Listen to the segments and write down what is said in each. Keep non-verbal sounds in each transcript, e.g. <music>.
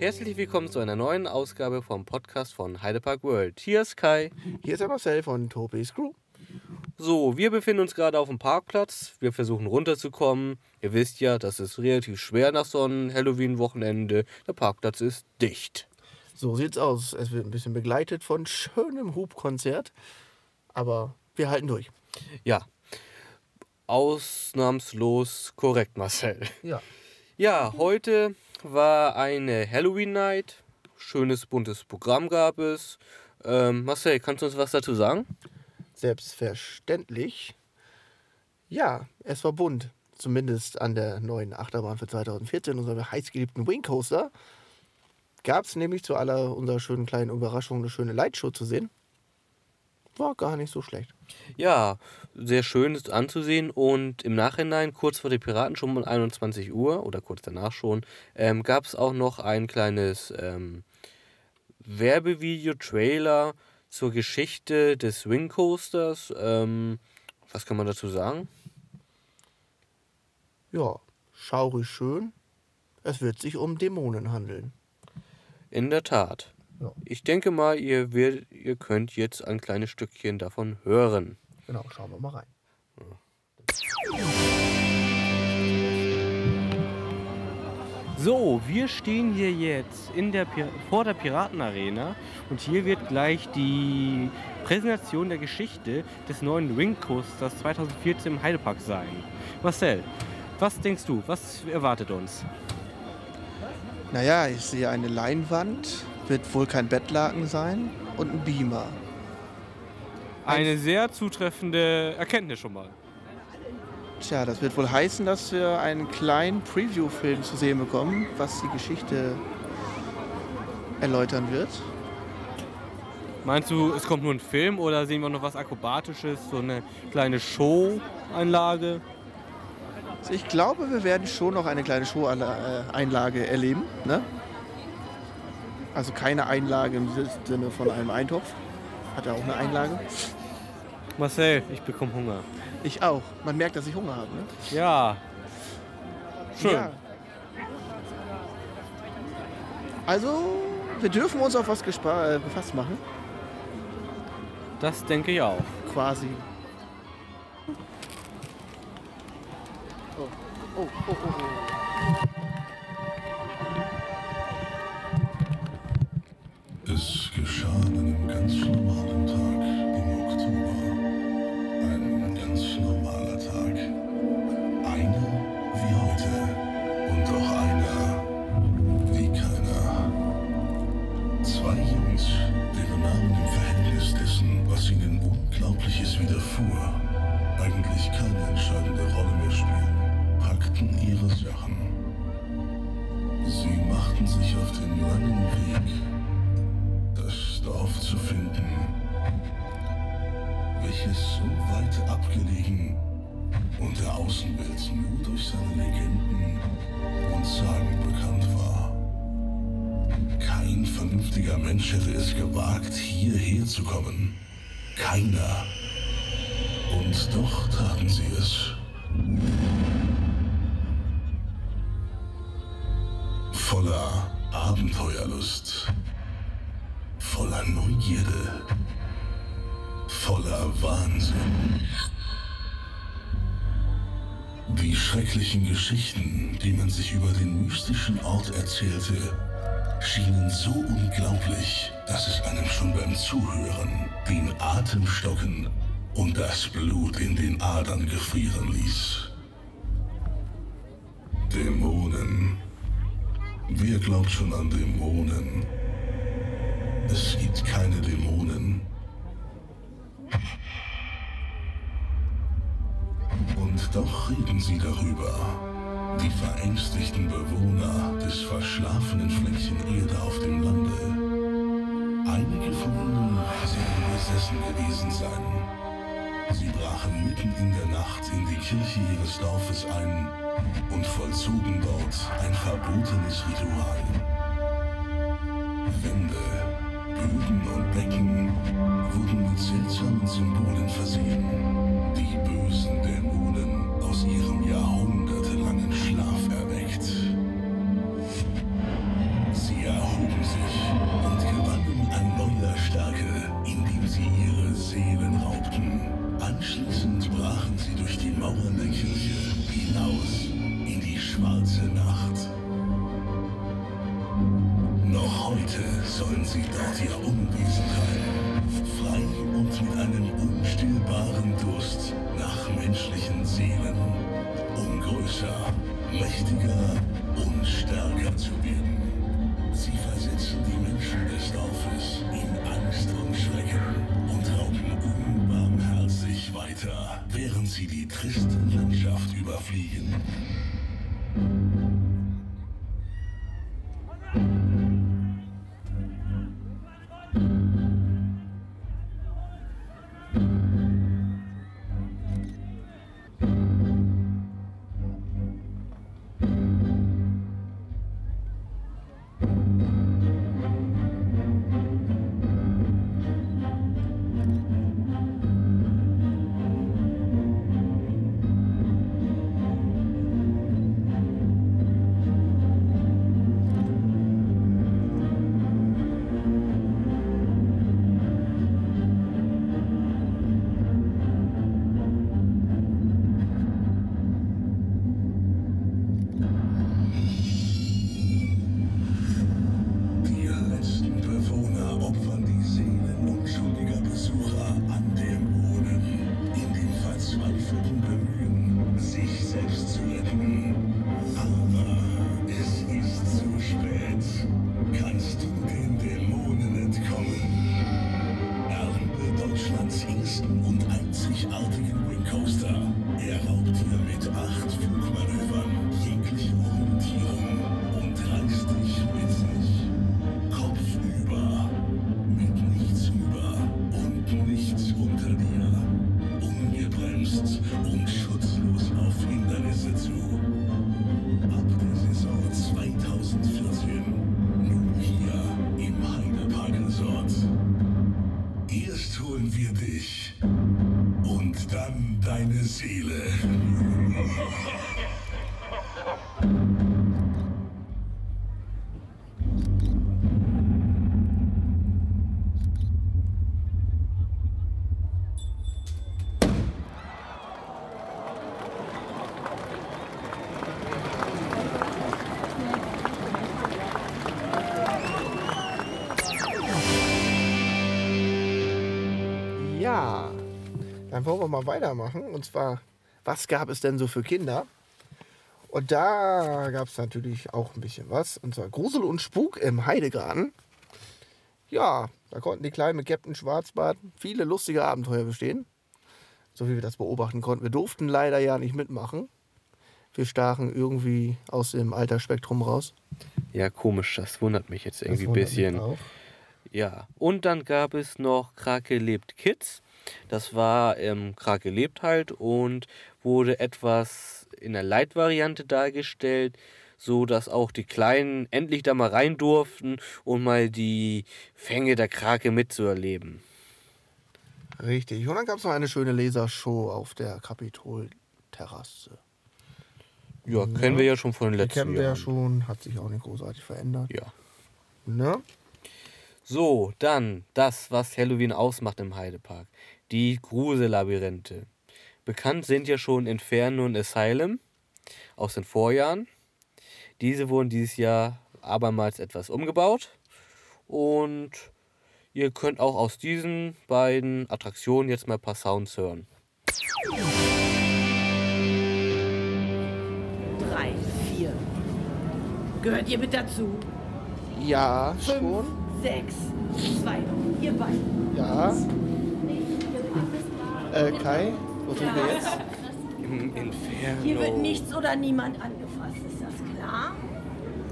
herzlich willkommen zu einer neuen Ausgabe vom Podcast von Heidepark World. Hier ist Kai. Hier ist der Marcel von Tobi's Crew. So, wir befinden uns gerade auf dem Parkplatz. Wir versuchen runterzukommen. Ihr wisst ja, das ist relativ schwer nach so einem Halloween-Wochenende. Der Parkplatz ist dicht. So sieht's aus. Es wird ein bisschen begleitet von schönem Hubkonzert. Aber wir halten durch. Ja, ausnahmslos korrekt, Marcel. Ja. Ja, heute war eine Halloween-Night. Schönes buntes Programm gab es. Ähm, Marcel, kannst du uns was dazu sagen? Selbstverständlich. Ja, es war bunt. Zumindest an der neuen Achterbahn für 2014, unserer heißgeliebten Wing Coaster. Gab es nämlich zu aller unserer schönen kleinen Überraschung eine schöne Lightshow zu sehen. War gar nicht so schlecht. Ja, sehr schön ist anzusehen und im Nachhinein, kurz vor der Piraten, schon um 21 Uhr oder kurz danach schon, ähm, gab es auch noch ein kleines ähm, Werbevideo-Trailer zur Geschichte des Wing Coasters. Ähm, was kann man dazu sagen? Ja, schaurig schön. Es wird sich um Dämonen handeln. In der Tat. Ich denke mal, ihr, werdet, ihr könnt jetzt ein kleines Stückchen davon hören. Genau, schauen wir mal rein. So, wir stehen hier jetzt in der Pir vor der Piratenarena und hier wird gleich die Präsentation der Geschichte des neuen Wing Coasters 2014 im Heidepark sein. Marcel, was denkst du, was erwartet uns? Naja, ich sehe eine Leinwand, wird wohl kein Bettlaken sein und ein Beamer. Eine sehr zutreffende Erkenntnis schon mal. Tja, das wird wohl heißen, dass wir einen kleinen Preview-Film zu sehen bekommen, was die Geschichte erläutern wird. Meinst du, es kommt nur ein Film oder sehen wir noch was Akrobatisches, so eine kleine Show-Einlage? Also ich glaube, wir werden schon noch eine kleine Show-Einlage erleben. Ne? Also keine Einlage im Sinne von einem Eintopf. Hat er auch eine Einlage? Marcel, ich bekomme Hunger. Ich auch. Man merkt, dass ich Hunger habe. Ne? Ja. Schön. Ja. Also, wir dürfen uns auf was äh, gefasst machen. Das denke ich auch. Quasi. Oh, oh, oh, oh, oh. Jungs, deren Namen im Verhältnis dessen, was ihnen Unglaubliches widerfuhr, eigentlich keine entscheidende Rolle mehr spielen, packten ihre Sachen. Sie machten sich auf den langen Weg, das Dorf zu finden, welches so weit abgelegen und der Außenwelt nur durch seine Legenden und Sagen bekannt war. Kein vernünftiger Mensch hätte es gewagt, hierher zu kommen. Keiner. Und doch taten sie es. Voller Abenteuerlust voller Neugierde, voller Wahnsinn. Die schrecklichen Geschichten, die man sich über den mystischen Ort erzählte, schienen so unglaublich, dass es einem schon beim Zuhören den Atem stocken und das Blut in den Adern gefrieren ließ. Dämonen. Wer glaubt schon an Dämonen? Es gibt keine Dämonen. Und doch reden sie darüber. Die verängstigten Bewohner des verschlafenen Fleckchen Erde auf dem Lande. Einige von ihnen sollen besessen gewesen sein. Sie brachen mitten in der Nacht in die Kirche ihres Dorfes ein und vollzogen dort ein verbotenes Ritual. Wände, Böden und Becken wurden mit seltsamen Symbolen versehen. Die bösen Dämonen aus ihrem jahrhundertelangen heute sollen sie dort ihr Unwesen treiben, frei und mit einem unstillbaren Durst nach menschlichen Seelen, um größer, mächtiger und stärker zu werden. Sie versetzen die Menschen des Dorfes in Angst und Schrecken und rauben unbarmherzig weiter, während sie die triste Landschaft überfliegen. Dann wollen wir mal weitermachen. Und zwar, was gab es denn so für Kinder? Und da gab es natürlich auch ein bisschen was. Und zwar Grusel und Spuk im Heidegarten. Ja, da konnten die Kleinen mit Captain Schwarzbart viele lustige Abenteuer bestehen. So wie wir das beobachten konnten. Wir durften leider ja nicht mitmachen. Wir stachen irgendwie aus dem Altersspektrum raus. Ja, komisch, das wundert mich jetzt irgendwie ein bisschen. Ja, und dann gab es noch Krake lebt Kids. Das war ähm, Krake lebt halt und wurde etwas in der Light-Variante dargestellt, so dass auch die Kleinen endlich da mal rein durften und mal die Fänge der Krake mitzuerleben. Richtig. Und dann gab es noch eine schöne Lasershow auf der Kapitolterrasse. Ja, kennen wir ja schon von den Die letzten kennen wir ja Jahren. schon, hat sich auch nicht großartig verändert. Ja. Ne? So, dann das, was Halloween ausmacht im Heidepark. Die Grusellabyrinthe. Bekannt sind ja schon Inferno und Asylum aus den Vorjahren. Diese wurden dieses Jahr abermals etwas umgebaut. Und ihr könnt auch aus diesen beiden Attraktionen jetzt mal ein paar Sounds hören. Drei, vier. Gehört ihr mit dazu? Ja, Fünf, schon. Sechs, zwei. Ihr beiden. Ja. Äh, Kai, wo sind wir jetzt? Im Inferno. Hier wird nichts oder niemand angefasst. Ist das klar?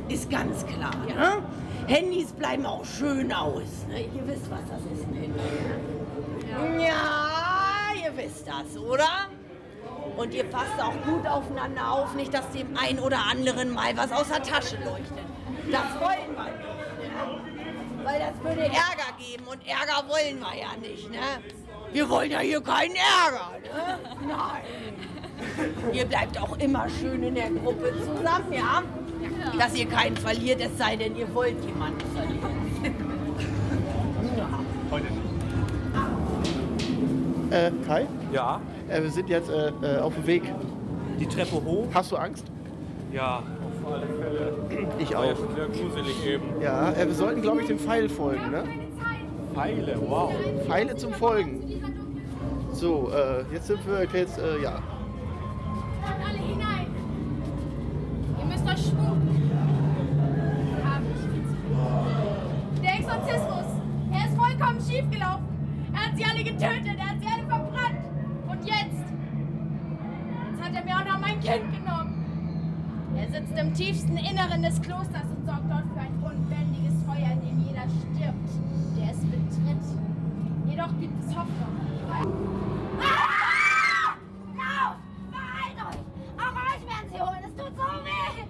Ist ganz klar, ne? Handys bleiben auch schön aus. Ne? Ihr wisst, was das ist, ein Handy. ne? Ja, ihr wisst das, oder? Und ihr passt auch gut aufeinander auf, nicht, dass dem einen oder anderen mal was aus der Tasche leuchtet. Das wollen wir nicht. Weil das würde Ärger geben und Ärger wollen wir ja nicht. Ne? Wir wollen ja hier keinen Ärger. Ne? Nein. Ihr bleibt auch immer schön in der Gruppe zusammen, ja? Dass ihr keinen verliert, es sei denn, ihr wollt jemanden verlieren. Äh, Kai, Ja, äh, wir sind jetzt äh, äh, auf dem Weg. die Treppe hoch. Hast du Angst? Ja, alle Fälle. Ich auch. schon sehr gruselig eben. Ja, äh, wir sollten, glaube ich, dem Pfeil folgen, ne? Pfeile, wow. Pfeile zum Folgen. So, äh, jetzt sind wir jetzt, äh, ja. Kommt alle hinein. Ihr müsst euch sputen. Hab ich. Der Exorzismus. Er ist vollkommen schiefgelaufen. Er hat sie alle getötet. Er hat sie alle verbrannt. Und jetzt? Jetzt hat er mir auch noch mein Kind genommen. Er sitzt im tiefsten Inneren des Klosters und sorgt dort für ein unbändiges Feuer, in dem jeder stirbt, der es betritt. Jedoch gibt es Hoffnung. Ah! Lauf! Beeilt euch! Auch euch werden sie holen. Es tut so weh!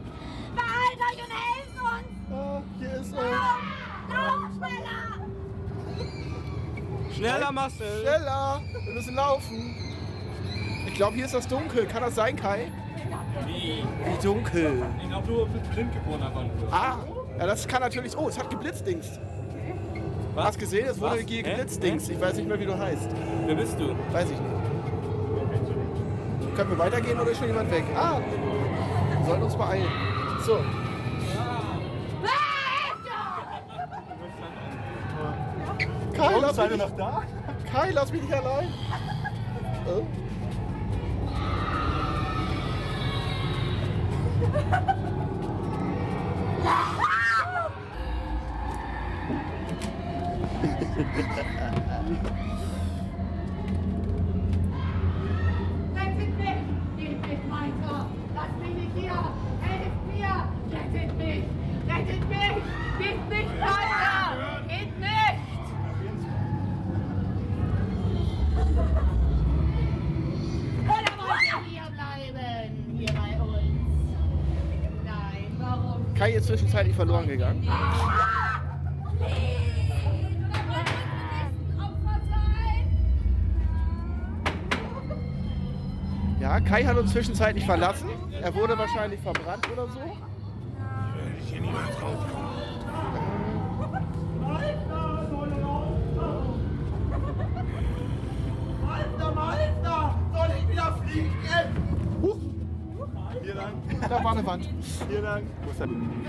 Beeilt euch und helft uns! Hier ist, Lauf! Lauf schneller! Schneller, Marcel. schneller. Wir müssen laufen. Ich glaube, hier ist das dunkel. Kann das sein, Kai? Wie? Wie dunkel. Ich glaube, du bist blind geworden einfach nur. Ah, ja, das kann natürlich. Oh, es hat geblitzdings. Was? Hast gesehen? Es wurde Was? Hä? geblitzdings. Ich weiß nicht mehr, wie du heißt. Wer bist du? Weiß ich nicht. Können wir weitergehen oder ist schon jemand weg? Ah, wir sollten uns beeilen. So. Kai, lass mich nicht? Kai, lass mich nicht allein. Äh? Zwischenzeitlich verloren gegangen. Ja, Kai hat uns zwischenzeitlich verlassen. Er wurde wahrscheinlich verbrannt oder so. Meister, Da war eine Wand. Vielen Dank.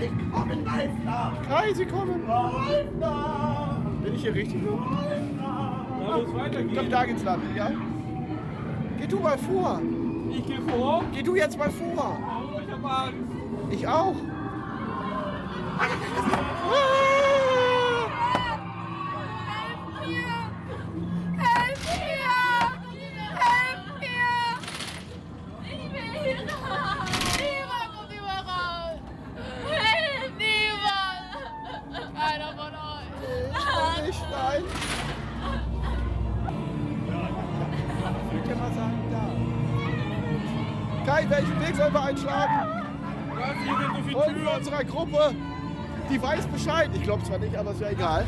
Ich komme, Meister! Kai, sie kommen. Meister! Bin ich hier richtig? Da muss Ich weitergehen. glaube, da geht's lang. Ja? Geh du mal vor. Ich gehe vor. Geh du jetzt mal vor. Oh, ich hab Angst. Ich auch. Ah! Gruppe, die weiß Bescheid. Ich glaube zwar nicht, aber ist ja egal.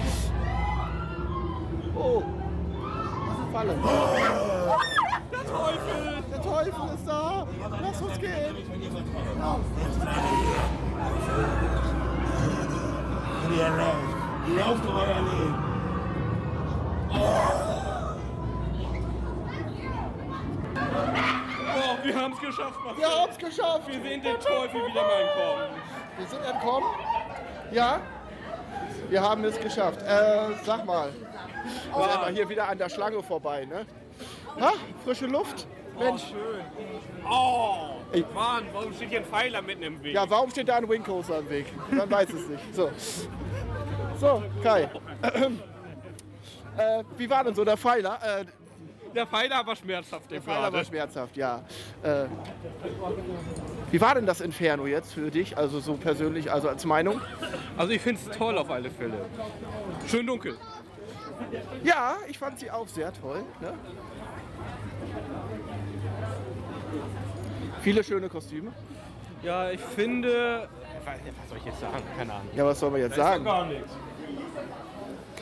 Oh, das ist eine Falle. Der Teufel. Der Teufel ist da. Lass uns gehen. Lauft. Euer Leben. Oh, wir haben es geschafft, Marcel. Wir haben es geschafft. Wir sehen den Teufel wieder mal entkommen. Wir sind entkommen. Ja, wir haben es geschafft. Äh, sag mal, wir sind mal hier wieder an der Schlange vorbei, ne? Ha, frische Luft. Mensch. Schön. Oh. Mann, warum steht hier ein Pfeiler mitten im Weg? Ja, warum steht da ein Wingcoaster im Weg? Man weiß es nicht. So, so Kai. <clears throat> Äh, wie war denn so der Pfeiler? Äh, Der Pfeiler war schmerzhaft. der Pfeiler war schmerzhaft, ja. Äh, wie war denn das Inferno jetzt für dich? Also so persönlich, also als Meinung? Also ich finde es toll auf alle Fälle. Schön dunkel. Ja, ich fand sie auch sehr toll. Ne? Viele schöne Kostüme. Ja, ich finde. Was was soll ich jetzt sagen? Keine Ahnung. Ja, was soll man jetzt sagen? gar nichts.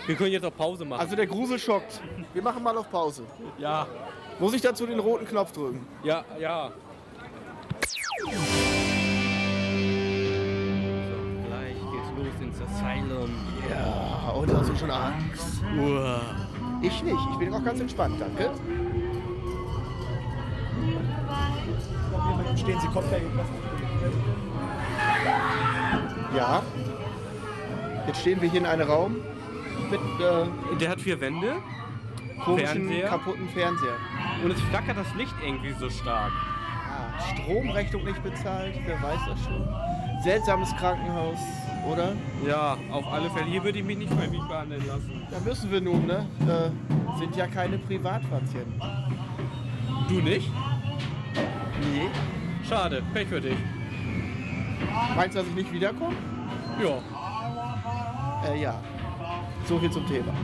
Wir können jetzt auch Pause machen. Also der Grusel schockt. Wir machen mal auf Pause. ja, Muss ich dazu den roten Knopf drücken? ja, ja. So, gleich geht's los ins Asylum. Ja, und hast du schon Angst? Uah. Ich nicht. Ich bin auch ganz entspannt, danke. Stehen Sie komplett Ja. Jetzt stehen wir hier in einem Raum mit äh, Der hat vier Wände komischen, Fernseher? kaputten Fernseher. und es flackert das Licht irgendwie so stark. Ah, Stromrechnung nicht bezahlt, wer weiß das schon. Seltsames Krankenhaus, oder? Ja, auf alle Fälle. Hier würde ich mich nicht freiwillig behandeln lassen. Da müssen wir nun, ne? Äh, sind ja keine Privatpatienten. Du nicht? Nee. Schade, Pech für dich. Meinst du, dass ich nicht wiederkomme? Ja. Äh, ja. So viel zum Thema.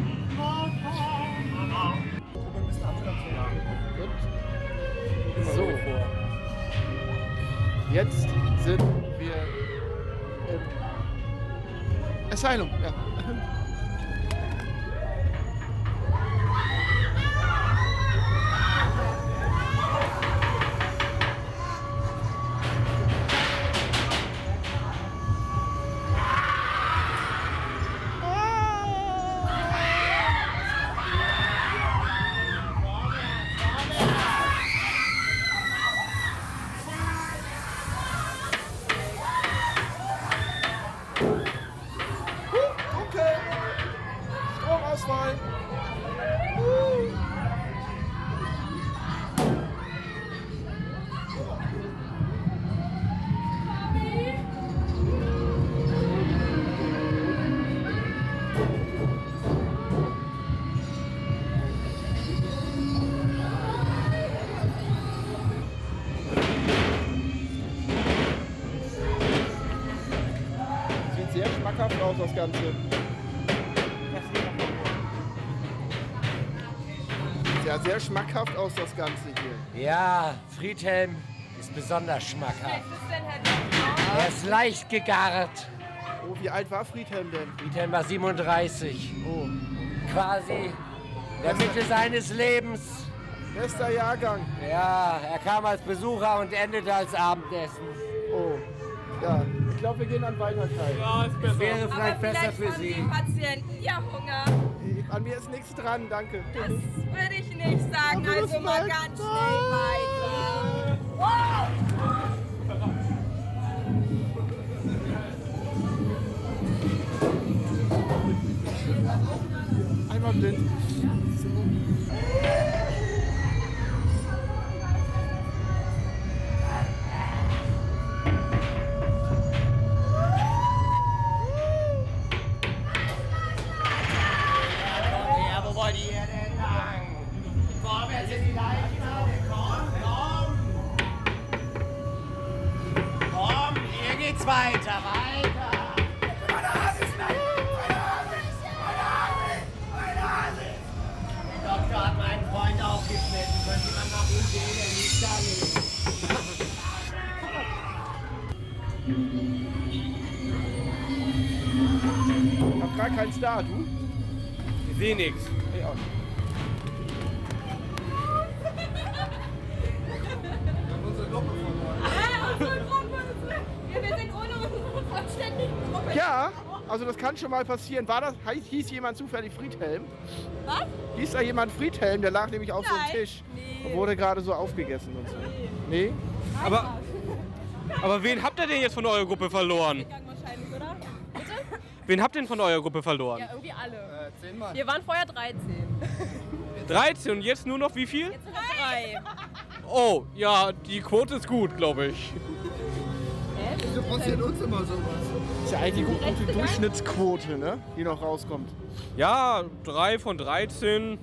So, jetzt sind wir im Asylum. Ja. Okay. Ganze. Sieht ja sehr schmackhaft aus, das Ganze hier. Ja, Friedhelm ist besonders schmackhaft. Er ist leicht gegart. Oh, wie alt war Friedhelm denn? Friedhelm war 37. Oh, Quasi in der Mitte seines Lebens. bester Jahrgang. Ja, er kam als Besucher und endete als Abendessen. Oh, ja. Ich glaube, wir gehen an Weiterteil. Es wäre vielleicht besser für haben Sie. die Patienten ja Hunger. An mir ist nichts dran, danke. Das würde ich nicht sagen. Aber Also mal ganz da. schnell weiter. Wow! Einmal blind. Geht's weiter, weiter! Der Doktor hat meinen Freund aufgeschnitten. Können Sie mal nach ihm sehen? Er liegt da liegen. Ich hab gar keinen Star, du? Ich sehe nichts. Also das kann schon mal passieren. War das, hieß jemand zufällig Friedhelm? Was? Hieß da jemand Friedhelm? Der lag nämlich auf so einem Nein. Tisch. Nee. Und wurde gerade so aufgegessen und so. Nee? Aber, aber wen habt ihr denn jetzt von eurer Gruppe verloren? Gang wahrscheinlich, oder? Bitte? Wen habt ihr denn von eurer Gruppe verloren? Ja, irgendwie alle. Wir waren vorher 13. 13 <laughs> und jetzt nur noch wie viel? Jetzt sind wir drei. Oh, ja, die Quote ist gut, glaube ich. Wieso passiert uns immer sowas? Ist ja eigentlich die gute Durchschnittsquote, ne? die noch rauskommt. Ja, 3 von 13.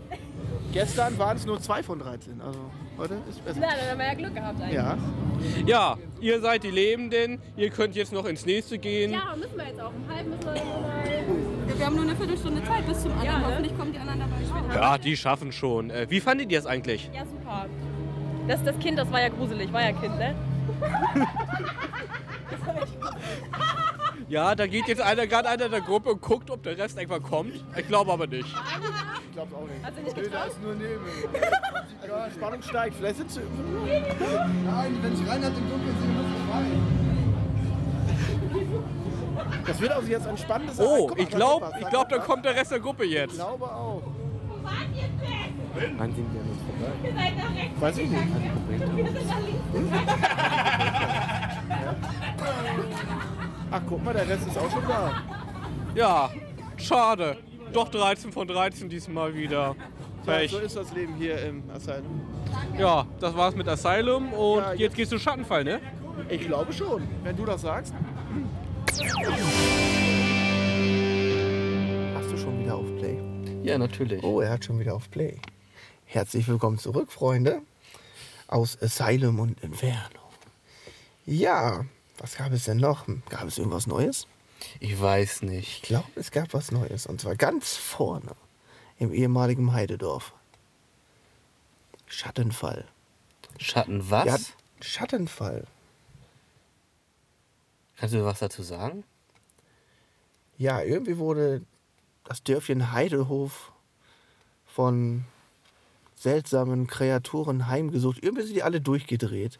Gestern waren es nur 2 von 13. Also heute ist besser. Na, dann haben wir ja Glück gehabt eigentlich. Ja. Ja, ihr seid die Lebenden. Ihr könnt jetzt noch ins nächste gehen. Ja, müssen wir jetzt auch. Um halb müssen wir mal. Wir haben nur eine Viertelstunde Zeit bis zum anderen. Ja, ne? Hoffentlich kommen die anderen dabei später. Ja, die schaffen schon. Äh, wie fandet ihr es eigentlich? Ja, super. Das, das Kind, das war ja gruselig, war ja Kind, ne? <laughs> Ja, da geht jetzt einer, gerade einer der Gruppe und guckt, ob der Rest irgendwann kommt. Ich glaube aber nicht. Ich glaub's auch nicht. Du nicht Nö, da ist nur Nebel. Die Spannung steigt. Vielleicht sind sie. Nein, wenn ich rein hat im Dunkeln sehe, muss ich rein. Das wird also jetzt ein spannendes Oh, mal, ich glaube, ich da glaub, da kommt. der Rest der Gruppe Ich jetzt. glaube auch. Wann sind wir an uns vorbei? Ihr seid nach rechts. Weiß ich nicht. Wir sind nach links. <laughs> <laughs> Ach, guck mal, der Rest ist auch schon da. Ja, schade. Doch 13 von 13 diesmal wieder. Ja, so ist das Leben hier im Asylum. Ja, das war's mit Asylum und Ja, jetzt, jetzt- geht's zu Schattenfall, ne? Ich glaube schon, wenn du das sagst. Hast du schon wieder auf Play? Ja, natürlich. Oh, er hat schon wieder auf Play. Herzlich willkommen zurück, Freunde. Aus Asylum und Inferno. Ja, was gab es denn noch? Gab es irgendwas Neues? Ich weiß Ich nicht. glaube, es gab was Neues. Und zwar ganz vorne im ehemaligen Heidedorf. Schattenfall. Schatten was? Ja, Schattenfall. Kannst du was dazu sagen? Ja, irgendwie wurde das Dörfchen Heidehof von seltsamen Kreaturen heimgesucht. Irgendwie sind die alle durchgedreht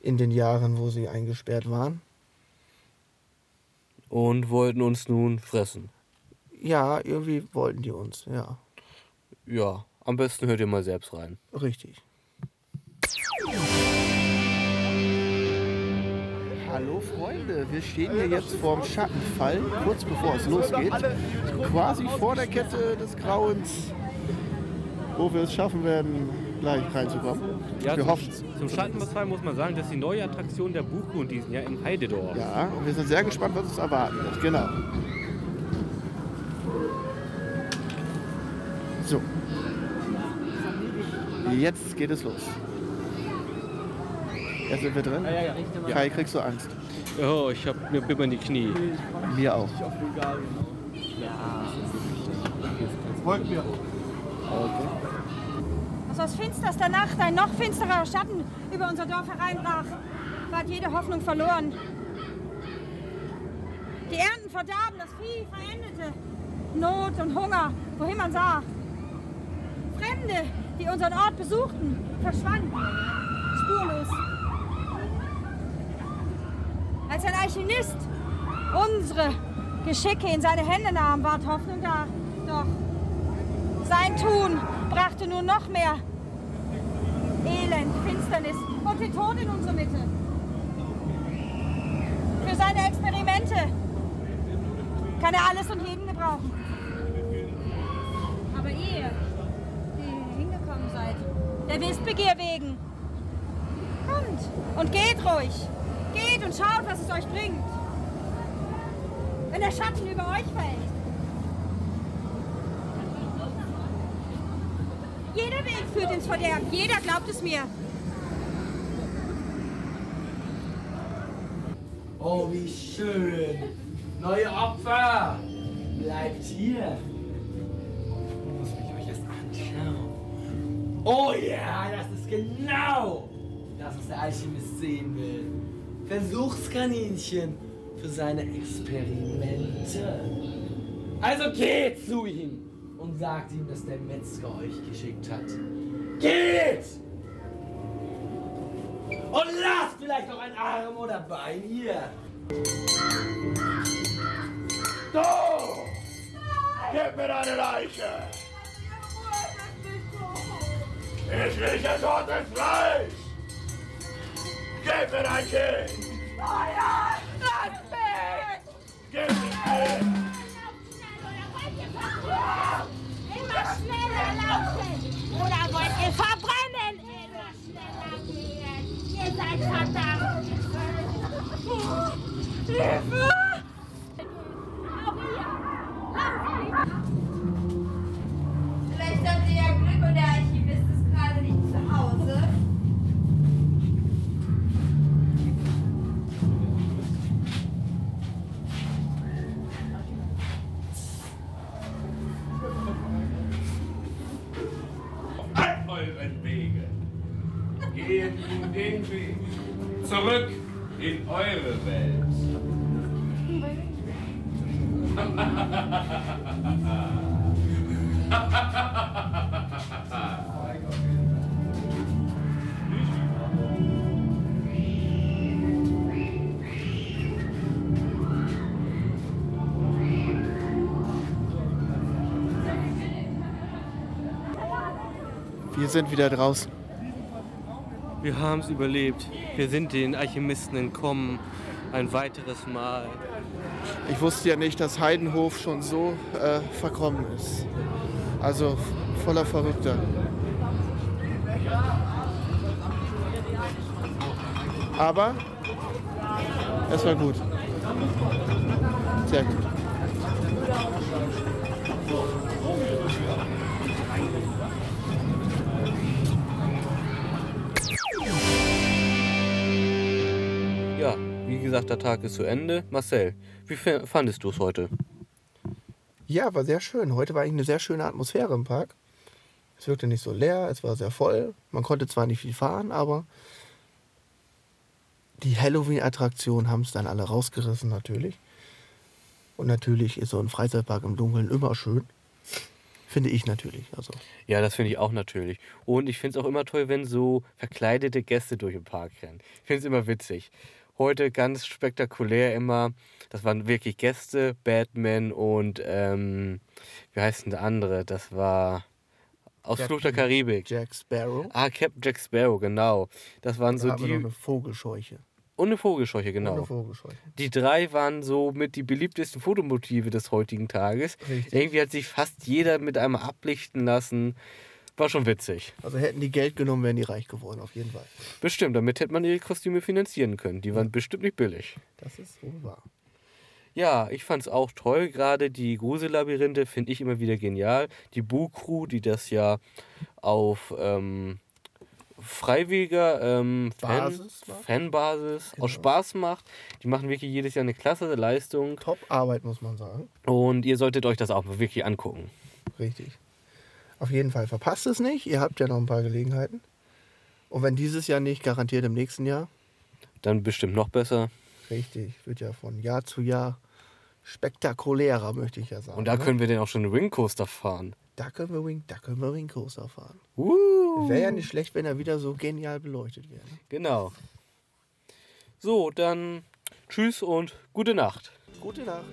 in den Jahren, wo sie eingesperrt waren. Und wollten uns nun fressen. Ja, irgendwie wollten die uns, ja. Ja, am besten hört ihr mal selbst rein. Richtig. Hallo Freunde, wir stehen hier jetzt vorm Schattenfall, kurz bevor es losgeht. Quasi vor der Kette des Grauens, wo wir es schaffen werden, gleich reinzukommen. Ja, wir zum, hoffen es. zum Schattenfall muss man sagen, das ist die neue Attraktion der Buchgrund diesen Jahr im Heidedorf. Ja, und wir sind sehr gespannt, was uns erwarten wird. Genau. So. Jetzt geht es los. Jetzt sind wir drin. Kai, kriegst du Angst? Oh, ich hab mir bibbern die Knie. Mir auch. Als aus finsterster Nacht ein noch finsterer Schatten über unser Dorf hereinbrach, ward jede Hoffnung verloren. Die Ernten verdarben, das Vieh verendete. Not und Hunger, wohin man sah. Fremde, die unseren Ort besuchten, verschwanden. Spurlos. Als ein Alchemist unsere Geschicke in seine Hände nahm, ward Hoffnung da. Doch sein Tun brachte nur noch mehr Elend, Finsternis und den Tod in unsere Mitte. Für seine Experimente kann er alles und jeden gebrauchen. Aber ihr, die hingekommen seid, der Wissbegier wegen, kommt und geht ruhig. Geht und schaut, was es euch bringt. Wenn der Schatten über euch fällt. Jeder Weg führt ins Verderben. Jeder glaubt es mir. Oh, wie schön. Neue Opfer. Bleibt hier. Muss ich euch erst anschauen. Oh ja, das ist genau das, was der Alchemist sehen will. Versuchskaninchen für seine Experimente. Also geht zu ihm und sagt ihm, dass der Metzger euch geschickt hat. Geht! Und lasst vielleicht noch ein Arm oder Bein hier. Du! Gib mir deine Leiche! Ich rieche totes Fleisch! Gib mir dein Kind! Gib mir Immer schneller laufen! Oder wollt ihr verbrennen? Immer schneller gehen! Ihr seid verdammt! Hilfe! Auch ihr! Vielleicht habt ihr ja Glück und der Archivist ist gerade nicht zu Hause. Weg! Zurück in eure Welt. Wir sind wieder draußen. Wir haben es überlebt. Wir sind den Alchemisten entkommen. Ein weiteres Mal. Ich wusste ja nicht, dass Heidenhof schon so äh, verkommen ist. Also voller Verrückter. Aber es war gut. Sehr gut. Gesagt, der Tag ist zu Ende. Marcel, wie fandest du es heute? Ja, war sehr schön. Heute war eigentlich eine sehr schöne Atmosphäre im Park. Es wirkte nicht so leer, es war sehr voll. Man konnte zwar nicht viel fahren, aber die Halloween-Attraktionen haben es dann alle rausgerissen natürlich. Und natürlich ist so ein Freizeitpark im Dunkeln immer schön. Finde ich natürlich. Also Ja, das finde ich auch natürlich. Und ich finde es auch immer toll, wenn so verkleidete Gäste durch den Park rennen. Ich finde es immer witzig. Heute ganz spektakulär immer, das waren wirklich Gäste, Batman und, ähm, wie heißt denn der andere? Das war aus Captain Fluch der Karibik. Jack Sparrow. Ah, Captain Jack Sparrow, genau. Das waren Da so die. eine Vogelscheuche. Und eine Vogelscheuche, genau. Eine Vogelscheuche. Die drei waren so mit die beliebtesten Fotomotive des heutigen Tages. Richtig. Irgendwie hat sich fast jeder mit einmal ablichten lassen. War schon witzig. Also hätten die Geld genommen, wären die reich geworden, auf jeden Fall. Bestimmt, damit hätte man ihre Kostüme finanzieren können. Die waren bestimmt nicht billig. Das ist wohl wahr. Ja, ich fand es auch toll. Gerade die Grusellabyrinthe finde ich immer wieder genial. Die Boo-Crew, die das ja auf ähm, freiwilliger ähm, Fan, Basis? Fanbasis Genau. aus Spaß macht. Die machen wirklich jedes Jahr eine klasse Leistung. Top Arbeit, muss man sagen. Und ihr solltet euch das auch wirklich angucken. Richtig. Auf jeden Fall verpasst es nicht. Ihr habt ja noch ein paar Gelegenheiten. Und wenn dieses Jahr nicht, garantiert im nächsten Jahr. Dann bestimmt noch besser. Richtig. Wird ja von Jahr zu Jahr spektakulärer, möchte ich ja sagen. Und da ne? können wir dann auch schon einen Ringcoaster fahren. da können wir Wing, da können wir Wing Coaster fahren. Uh. Wäre ja nicht schlecht, wenn er wieder so genial beleuchtet wäre. ne? Genau. So, dann tschüss und gute Nacht. Gute Nacht.